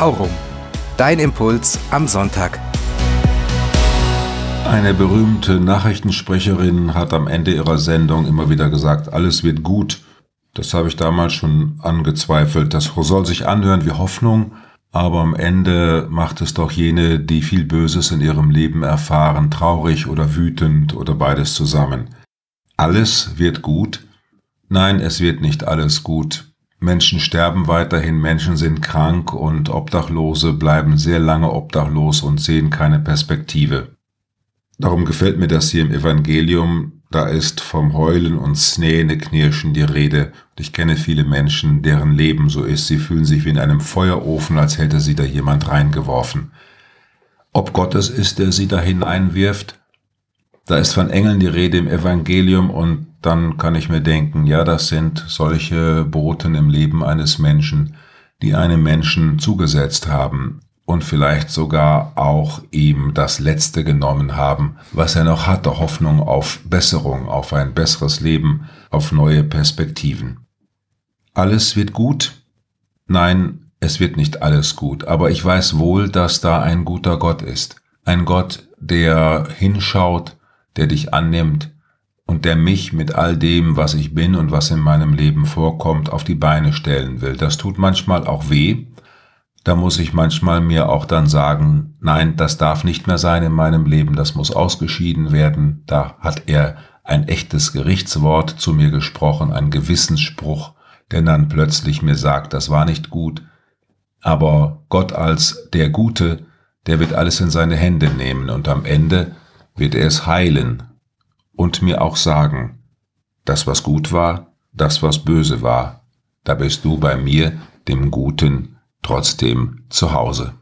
Aurum. Dein Impuls am Sonntag. Eine berühmte Nachrichtensprecherin hat am Ende ihrer Sendung immer wieder gesagt, alles wird gut. Das habe ich damals schon angezweifelt. Das soll sich anhören wie Hoffnung, aber am Ende macht es doch jene, die viel Böses in ihrem Leben erfahren, traurig oder wütend oder beides zusammen. Alles wird gut? Nein, es wird nicht alles gut. Menschen sterben weiterhin, Menschen sind krank und Obdachlose bleiben sehr lange obdachlos und sehen keine Perspektive. Darum gefällt mir das hier im Evangelium, da ist vom Heulen und Snähneknirschen die Rede. Und ich kenne viele Menschen, deren Leben so ist, sie fühlen sich wie in einem Feuerofen, als hätte sie da jemand reingeworfen. Ob Gott es ist, der sie da hineinwirft? Da ist von Engeln die Rede im Evangelium und dann kann ich mir denken, ja, das sind solche Boten im Leben eines Menschen, die einem Menschen zugesetzt haben und vielleicht sogar auch ihm das Letzte genommen haben, was er noch hatte, Hoffnung auf Besserung, auf ein besseres Leben, auf neue Perspektiven. Alles wird gut? Nein, es wird nicht alles gut, aber ich weiß wohl, dass da ein guter Gott ist. Ein Gott, der hinschaut, der dich annimmt, und der mich mit all dem, was ich bin und was in meinem Leben vorkommt, auf die Beine stellen will. Das tut manchmal auch weh. Da muss ich manchmal mir auch dann sagen, nein, das darf nicht mehr sein in meinem Leben, das muss ausgeschieden werden. Da hat er ein echtes Gerichtswort zu mir gesprochen, ein Gewissensspruch, der dann plötzlich mir sagt, das war nicht gut. Aber Gott als der Gute, der wird alles in seine Hände nehmen und am Ende wird er es heilen und mir auch sagen, das was gut war, das was böse war, da bist du bei mir, dem Guten, trotzdem zu Hause.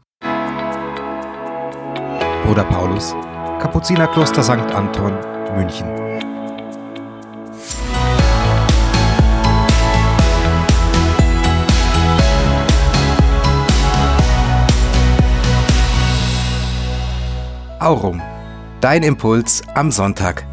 Bruder Paulus, Kapuzinerkloster St. Anton, München. Aurum. Dein Impuls am Sonntag.